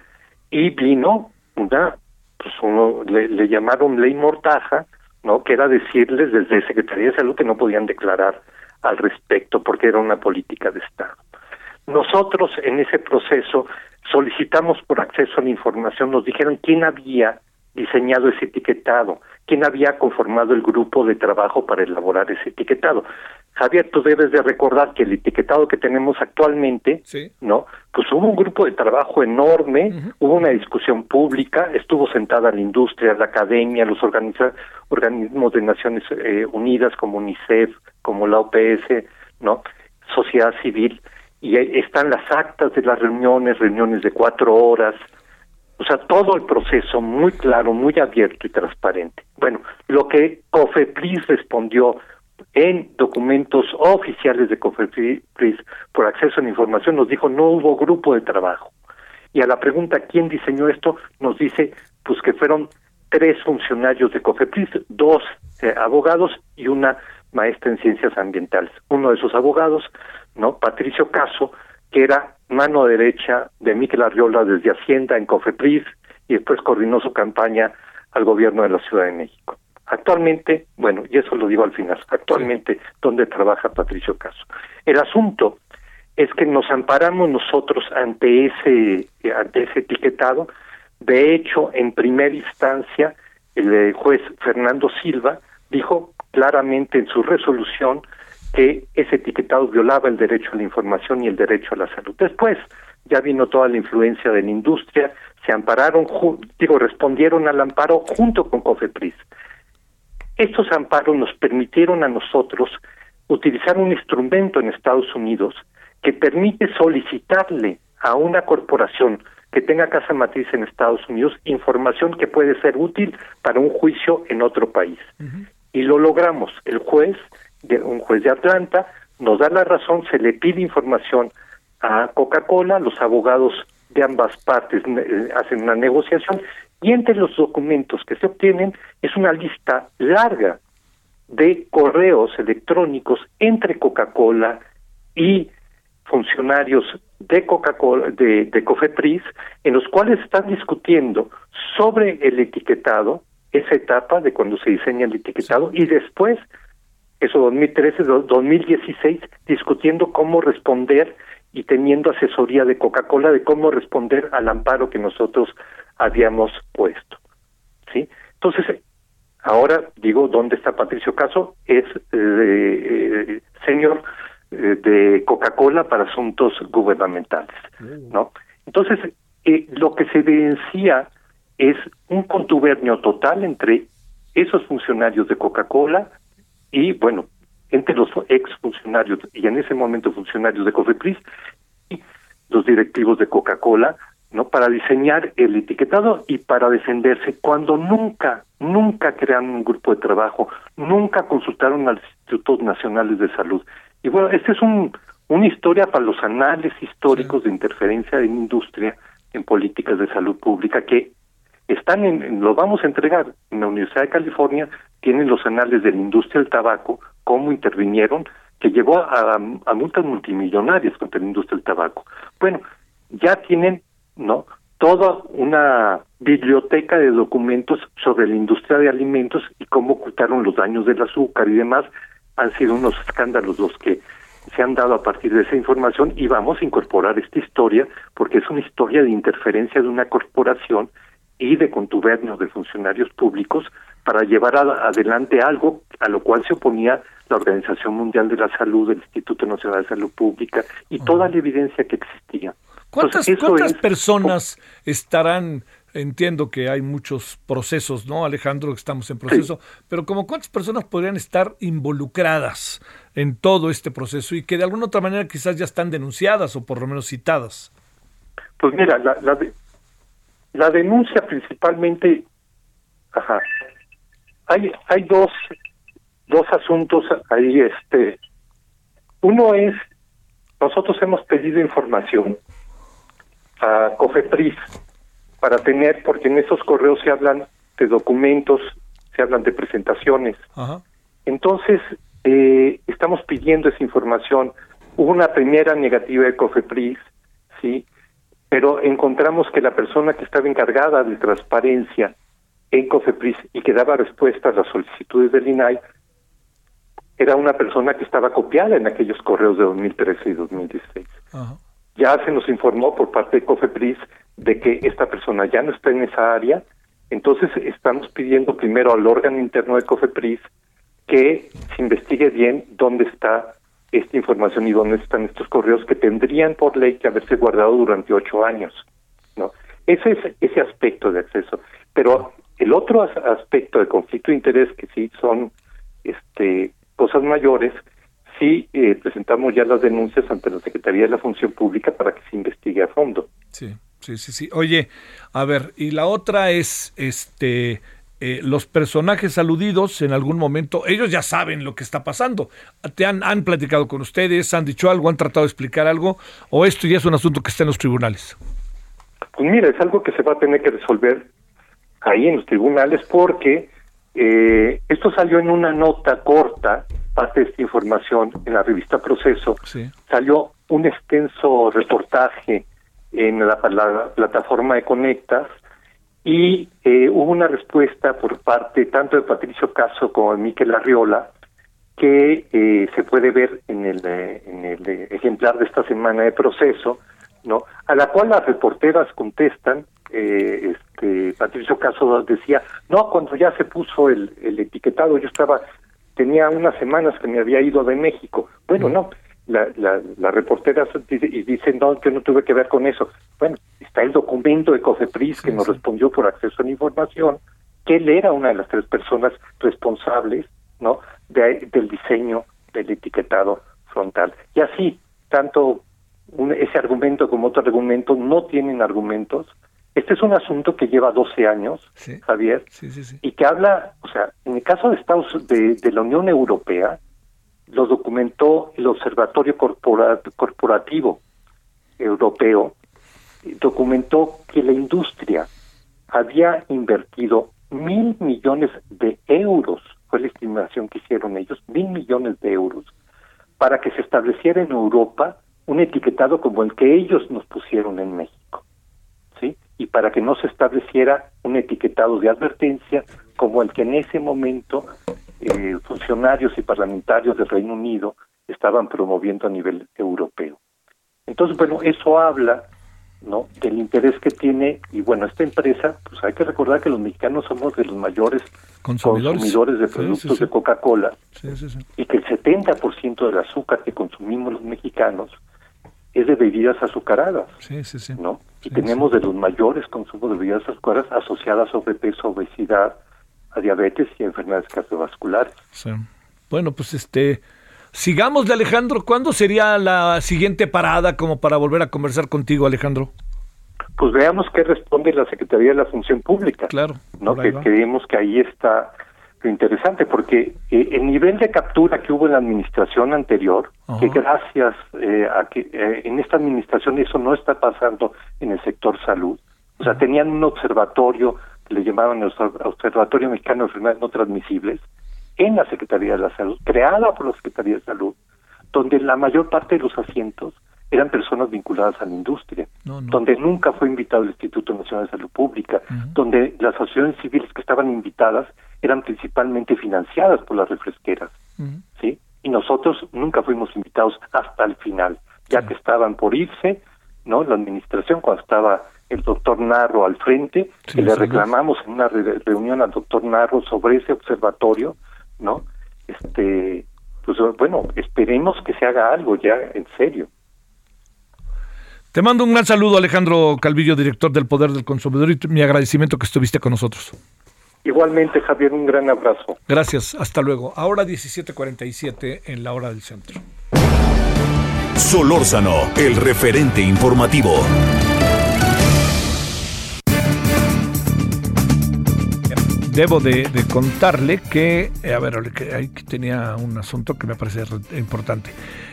y vino una, pues uno le, le llamaron ley mortaja, ¿no? Que era decirles desde Secretaría de Salud que no podían declarar al respecto porque era una política de Estado. Nosotros en ese proceso solicitamos por acceso a la información, nos dijeron quién había diseñado ese etiquetado, quién había conformado el grupo de trabajo para elaborar ese etiquetado. Javier, tú debes de recordar que el etiquetado que tenemos actualmente, ¿no? Pues hubo un grupo de trabajo enorme, hubo una discusión pública, estuvo sentada la industria, la academia, los organismos de Naciones eh, Unidas como UNICEF, como la OPS, ¿no? Sociedad civil, y están las actas de las reuniones, reuniones de cuatro horas, o sea, todo el proceso muy claro, muy abierto y transparente. Bueno, lo que COFEPRIS respondió en documentos oficiales de COFEPRIS por acceso a la información nos dijo no hubo grupo de trabajo. Y a la pregunta quién diseñó esto nos dice pues que fueron tres funcionarios de COFEPRIS, dos eh, abogados y una maestra en ciencias ambientales. Uno de esos abogados, ¿no? Patricio Caso, que era mano derecha de Miquel Arriola desde Hacienda en Cofepris y después coordinó su campaña al gobierno de la Ciudad de México. Actualmente, bueno, y eso lo digo al final, actualmente, ¿dónde trabaja Patricio Caso? El asunto es que nos amparamos nosotros ante ese, ante ese etiquetado. De hecho, en primera instancia, el juez Fernando Silva dijo claramente en su resolución que ese etiquetado violaba el derecho a la información y el derecho a la salud. Después ya vino toda la influencia de la industria, se ampararon, digo, respondieron al amparo junto con COFEPRIS. Estos amparos nos permitieron a nosotros utilizar un instrumento en Estados Unidos que permite solicitarle a una corporación que tenga casa matriz en Estados Unidos información que puede ser útil para un juicio en otro país. Y lo logramos. El juez un juez de Atlanta, nos da la razón, se le pide información a Coca-Cola, los abogados de ambas partes eh, hacen una negociación y entre los documentos que se obtienen es una lista larga de correos electrónicos entre Coca-Cola y funcionarios de Coca-Cola, de, de Cofepris, en los cuales están discutiendo sobre el etiquetado, esa etapa de cuando se diseña el etiquetado, y después eso 2013, 2016, discutiendo cómo responder y teniendo asesoría de Coca-Cola de cómo responder al amparo que nosotros habíamos puesto. ¿Sí? Entonces, ahora digo, ¿dónde está Patricio Caso? Es eh, eh señor eh, de Coca-Cola para asuntos gubernamentales, mm. ¿no? Entonces, eh, lo que se evidencia es un contubernio total entre esos funcionarios de Coca-Cola, y bueno, entre los ex funcionarios y en ese momento funcionarios de Cofepris y los directivos de Coca-Cola, ¿no? Para diseñar el etiquetado y para defenderse cuando nunca, nunca crearon un grupo de trabajo, nunca consultaron a los institutos nacionales de salud. Y bueno, esta es un, una historia para los anales históricos de interferencia en industria en políticas de salud pública que están en, lo vamos a entregar en la Universidad de California, tienen los anales de la industria del tabaco, cómo intervinieron, que llevó a, a multas multimillonarias contra la industria del tabaco. Bueno, ya tienen, ¿no? Toda una biblioteca de documentos sobre la industria de alimentos y cómo ocultaron los daños del azúcar y demás. Han sido unos escándalos los que se han dado a partir de esa información y vamos a incorporar esta historia porque es una historia de interferencia de una corporación y de contubernios de funcionarios públicos para llevar adelante algo a lo cual se oponía la Organización Mundial de la Salud, el Instituto Nacional de Salud Pública y toda la evidencia que existía. ¿Cuántas, personas estarán? Entiendo que hay muchos procesos, ¿no, Alejandro? Estamos en proceso, pero como cuántas personas podrían estar involucradas en todo este proceso y que de alguna otra manera quizás ya están denunciadas o por lo menos citadas. Pues mira, la, la, la denuncia principalmente, ajá, hay, hay dos, dos asuntos ahí, este, uno es, nosotros hemos pedido información a COFEPRIS para tener, porque en esos correos se hablan de documentos, se hablan de presentaciones. Entonces, eh, estamos pidiendo esa información. Hubo una primera negativa de COFEPRIS, ¿sí? pero encontramos que la persona que estaba encargada de transparencia en COFEPRIS y que daba respuesta a las solicitudes del INAI era una persona que estaba copiada en aquellos correos de 2013 y 2016. Ya se nos informó por parte de COFEPRIS de que esta persona ya no está en esa área, entonces estamos pidiendo primero al órgano interno de COFEPRIS que se investigue bien dónde está esta información y dónde están estos correos que tendrían por ley que haberse guardado durante ocho años. ¿no? Ese es ese aspecto de acceso. Pero el otro aspecto de conflicto de interés, que sí son este, cosas mayores, sí eh, presentamos ya las denuncias ante la Secretaría de la Función Pública para que se investigue a fondo. Sí, sí, sí, sí. Oye, a ver, y la otra es, este, eh, los personajes aludidos en algún momento, ellos ya saben lo que está pasando. ¿Te han, han platicado con ustedes? ¿Han dicho algo? ¿Han tratado de explicar algo? ¿O esto ya es un asunto que está en los tribunales? Pues mira, es algo que se va a tener que resolver ahí en los tribunales porque eh, esto salió en una nota corta, parte de esta información en la revista Proceso, salió un extenso reportaje en la, la plataforma de Conectas, y eh, hubo una respuesta por parte tanto de Patricio Caso como de Miquel Arriola que eh, se puede ver en el, eh, en el ejemplar de esta semana de proceso, ¿no? A la cual las reporteras contestan, este, Patricio Caso decía, no, cuando ya se puso el, el etiquetado, yo estaba, tenía unas semanas que me había ido de México. Bueno, no, la, la, la reportera y dicen, no, yo no tuve que ver con eso. Bueno, está el documento de COFEPRIS que nos respondió por acceso a la información, que él era una de las tres personas responsables no de, del diseño del etiquetado frontal. Y así, tanto un, ese argumento como otro argumento no tienen argumentos. Este es un asunto que lleva 12 años, Javier, y que habla, o sea, en el caso de Estados de, de la Unión Europea, lo documentó el Observatorio Corporativo Europeo, documentó que la industria había invertido mil millones de euros, fue la estimación que hicieron ellos, mil millones de euros, para que se estableciera en Europa un etiquetado como el que ellos nos pusieron en México. Y para que no se estableciera un etiquetado de advertencia como el que en ese momento eh, funcionarios y parlamentarios del Reino Unido estaban promoviendo a nivel europeo. Entonces, bueno, eso habla ¿no? del interés que tiene y bueno, esta empresa, pues hay que recordar que los mexicanos somos de los mayores consumidores, de productos de Coca-Cola y que el 70% del azúcar que consumimos los mexicanos es de bebidas azucaradas, ¿no? Y tenemos de los mayores consumos de bebidas azucaradas asociadas a sobrepeso, obesidad, a diabetes y enfermedades cardiovasculares. Bueno, pues este, sigamos de Alejandro. ¿Cuándo sería la siguiente parada como para volver a conversar contigo, Alejandro? Pues veamos qué responde la Secretaría de la Función Pública. Claro. ¿no? Que creemos que ahí está interesante, porque eh, el nivel de captura que hubo en la administración anterior, que gracias eh, a que eh, en esta administración eso no está pasando en el sector salud. O sea, tenían un observatorio le llamaban el Observatorio Mexicano de Enfermedades No Transmisibles, en la Secretaría de la Salud, creada por la Secretaría de Salud, donde la mayor parte de los asientos eran personas vinculadas a la industria, donde nunca fue invitado el Instituto Nacional de Salud Pública, donde las asociaciones civiles que estaban invitadas eran principalmente financiadas por las refresqueras, ¿sí? Y nosotros nunca fuimos invitados hasta el final, ya que estaban por irse, ¿no? La administración cuando estaba el doctor Narro al frente, que le reclamamos en una reunión al doctor Narro sobre ese observatorio, ¿no? Este, pues bueno, esperemos que se haga algo ya en serio. Te mando un gran saludo, Alejandro Calvillo, director del Poder del Consumidor, y mi agradecimiento que estuviste con nosotros. Igualmente, Javier, un gran abrazo. Gracias, hasta luego. Ahora 17:47 en la hora del centro. Solórzano, el referente informativo. debo de, contarle que, eh, a ver, ahí tenía un asunto que me parece importante.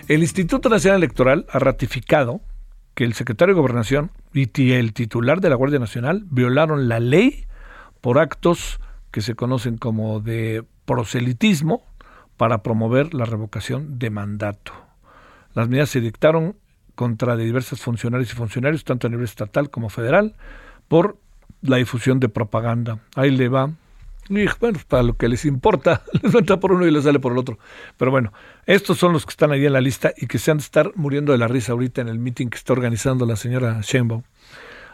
El Instituto Nacional Electoral ha ratificado que el secretario de Gobernación y el titular de la Guardia Nacional violaron la ley por actos que se conocen como de proselitismo para promover la revocación de mandato. Las medidas se dictaron contra diversos funcionarios y funcionarios, tanto a nivel estatal como federal, por la difusión de propaganda. Ahí le va. Bueno, para lo que les importa, les entra por uno y les sale por el otro. Pero bueno, estos son los que están ahí en la lista y que se han de estar muriendo de la risa ahorita en el meeting que está organizando la señora Sheinbaum.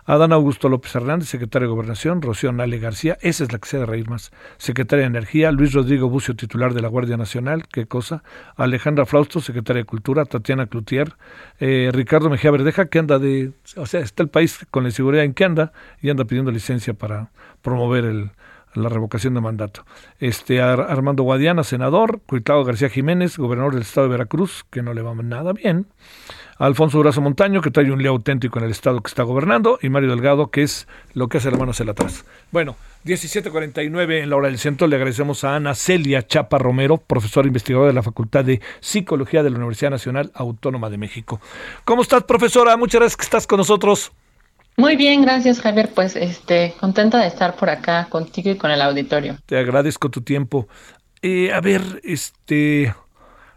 Adán Augusto López Hernández, secretario de Gobernación, Rocío Nale García, esa es la que se de reír más, secretaria de Energía, Luis Rodrigo Bucio, titular de la Guardia Nacional, qué cosa, Alejandra Frausto, secretaria de Cultura, Tatiana Cloutier, eh, Ricardo Mejía Verdeja, que anda de, o sea, está el país con la inseguridad en que anda y anda pidiendo licencia para promover la revocación de mandato. Este Armando Guadiana, senador, Cuitlao García Jiménez, gobernador del estado de Veracruz, que no le va nada bien. Alfonso Brazo Montaño, que trae un lío auténtico en el estado que está gobernando, y Mario Delgado, que es lo que hace la mano hacia atrás. Bueno, 17.49 en la hora del centro. Le agradecemos a Ana Celia Chapa Romero, profesora investigadora de la Facultad de Psicología de la Universidad Nacional Autónoma de México. ¿Cómo estás, profesora? Muchas gracias que estás con nosotros. Muy bien, gracias Javier. Pues este, contenta de estar por acá contigo y con el auditorio. Te agradezco tu tiempo. Eh, a ver, este,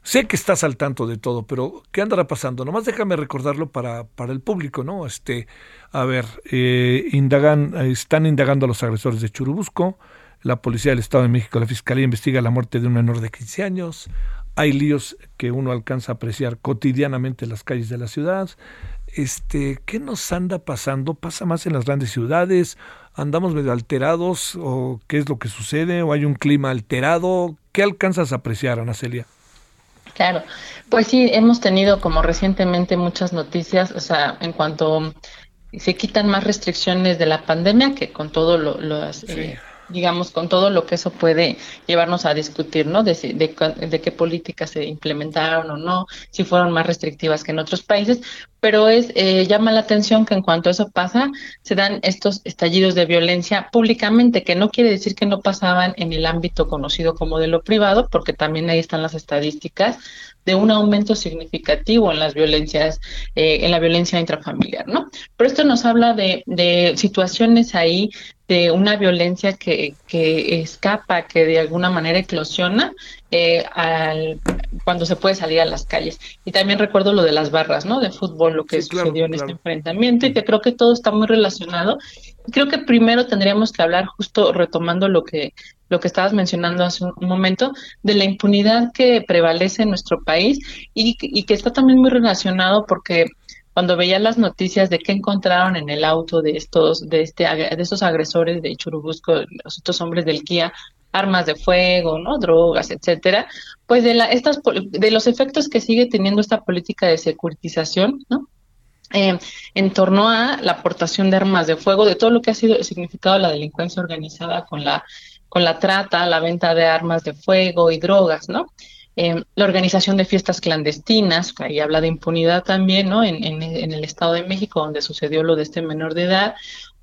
Sé que estás al tanto de todo, pero ¿qué andará pasando? Nomás déjame recordarlo para, para el público, ¿no? Este, a ver, eh, indagan, están indagando a los agresores de Churubusco, la Policía del Estado de México, la Fiscalía investiga la muerte de un menor de 15 años, hay líos que uno alcanza a apreciar cotidianamente en las calles de la ciudad. Este, ¿qué nos anda pasando? ¿Pasa más en las grandes ciudades? ¿Andamos medio alterados? ¿O qué es lo que sucede? ¿O hay un clima alterado? ¿Qué alcanzas a apreciar, Ana Celia? Claro, pues sí, hemos tenido como recientemente muchas noticias, o sea, en cuanto se quitan más restricciones de la pandemia que con todo lo, las, eh, digamos, con todo lo que eso puede llevarnos a discutir, ¿no? De, de, qué políticas se implementaron o no, si fueron más restrictivas que en otros países, pero es eh, llama la atención que en cuanto eso pasa, se dan estos estallidos de violencia públicamente, que no quiere decir que no pasaban en el ámbito conocido como de lo privado, porque también ahí están las estadísticas de un aumento significativo en las violencias, eh, en la violencia intrafamiliar, ¿no? Pero esto nos habla de, de situaciones ahí de una violencia que, que escapa, que de alguna manera eclosiona eh, al, cuando se puede salir a las calles. Y también recuerdo lo de las barras, ¿no? De fútbol, lo que sucedió en este enfrentamiento y que creo que todo está muy relacionado. Creo que primero tendríamos que hablar, justo retomando lo que, lo que estabas mencionando hace un momento, de la impunidad que prevalece en nuestro país y, y que está también muy relacionado porque cuando veía las noticias de qué encontraron en el auto de estos de este de estos agresores de Churubusco, los estos hombres del Kia, armas de fuego, ¿no? drogas, etcétera, pues de la estas de los efectos que sigue teniendo esta política de securitización, ¿no? Eh, en torno a la aportación de armas de fuego, de todo lo que ha sido significado la delincuencia organizada con la con la trata, la venta de armas de fuego y drogas, ¿no? Eh, la organización de fiestas clandestinas, ahí habla de impunidad también, ¿no? En, en, el Estado de México, donde sucedió lo de este menor de edad,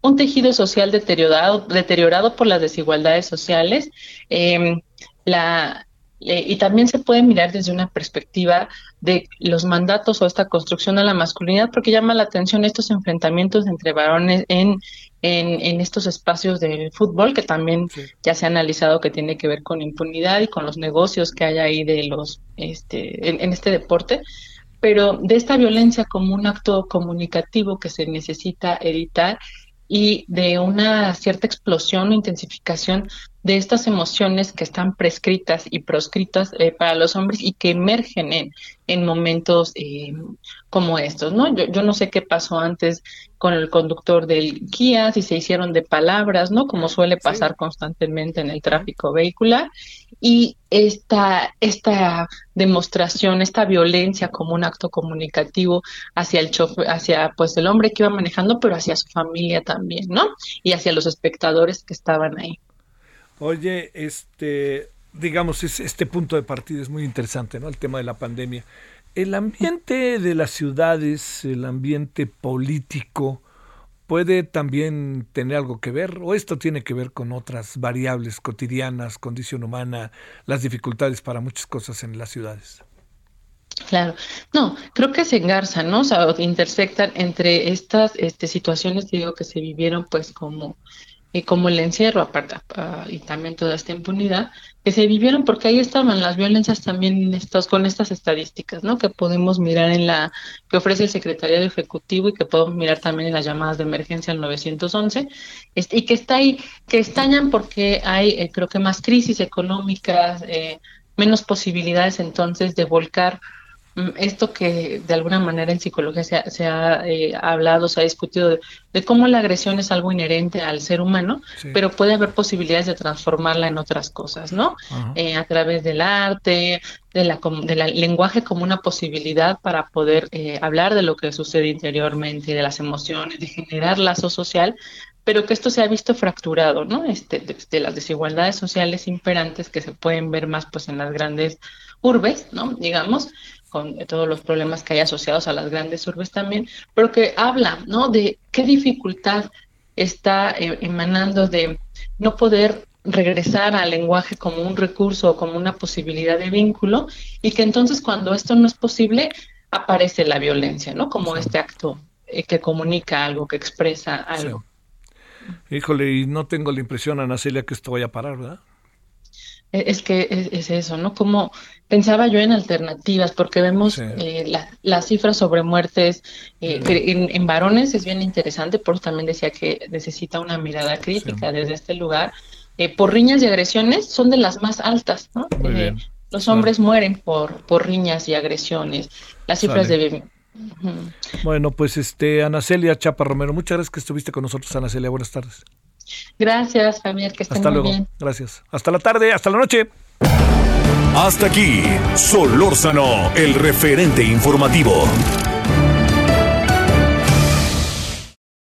un tejido social deteriorado, deteriorado por las desigualdades sociales, eh, la, y también se puede mirar desde una perspectiva de los mandatos o esta construcción de la masculinidad, porque llama la atención estos enfrentamientos entre varones en, en, estos espacios del fútbol, que también ya se ha analizado que tiene que ver con impunidad y con los negocios que hay ahí de los, este, en, en este deporte. Pero de esta violencia como un acto comunicativo que se necesita editar y de una cierta explosión o intensificación de estas emociones que están prescritas y proscritas eh, para los hombres y que emergen en, en momentos eh, como estos, ¿no? Yo, yo no sé qué pasó antes con el conductor del Kia, si se hicieron de palabras, ¿no? Como suele pasar constantemente en el tráfico vehicular. Y esta, esta demostración, esta violencia como un acto comunicativo hacia el chofer, hacia pues el hombre que iba manejando, pero hacia su familia también, ¿no? Y hacia los espectadores que estaban ahí. Oye, este, digamos, este punto de partida es muy interesante, ¿no? El tema de la pandemia. El ambiente de las ciudades, el ambiente político, puede también tener algo que ver, o esto tiene que ver con otras variables cotidianas, condición humana, las dificultades para muchas cosas en las ciudades. Claro, no, creo que se engarzan, ¿no? O sea, intersectan entre estas este, situaciones, digo, que se vivieron pues como y como el encierro aparte ah, y también toda esta impunidad que se vivieron porque ahí estaban las violencias también estos, con estas estadísticas, ¿no? Que podemos mirar en la que ofrece el Secretariado Ejecutivo y que podemos mirar también en las llamadas de emergencia al 911 este, y que está ahí, que estañan porque hay eh, creo que más crisis económicas, eh, menos posibilidades entonces de volcar esto que de alguna manera en psicología se ha, eh, hablado, se ha discutido de, cómo la agresión es algo inherente al ser humano, pero puede haber posibilidades de transformarla en otras cosas, ¿no? Eh, a través del arte, de la, del lenguaje como una posibilidad para poder eh, hablar de lo que sucede interiormente, de las emociones, de generar lazo social, pero que esto se ha visto fracturado, ¿no? Este, de, las desigualdades sociales imperantes que se pueden ver más pues en las grandes urbes, ¿no? Digamos, con todos los problemas que hay asociados a las grandes urbes también, pero que habla, ¿no? De qué dificultad está eh, emanando de no poder regresar al lenguaje como un recurso o como una posibilidad de vínculo y que entonces cuando esto no es posible aparece la violencia, ¿no? Como este acto eh, que comunica algo, que expresa algo. Híjole, y no tengo la impresión, Ana Celia, que esto vaya a parar, ¿verdad? E, es que es, eso, ¿no? Como pensaba yo en alternativas, porque vemos eh, las cifras sobre muertes eh, en, varones es bien interesante, por eso también decía que necesita una mirada crítica desde este lugar. Eh, por riñas y agresiones son de las más altas, ¿no? los hombres mueren por, por riñas y agresiones. Las cifras de... Bueno, pues este, Ana Celia Chapa Romero, muchas gracias que estuviste con nosotros, Ana Celia. Buenas tardes. Gracias, Javier, que estén hasta muy luego. bien. Gracias. Hasta la tarde, hasta la noche. Hasta aquí, Solórzano, el referente informativo.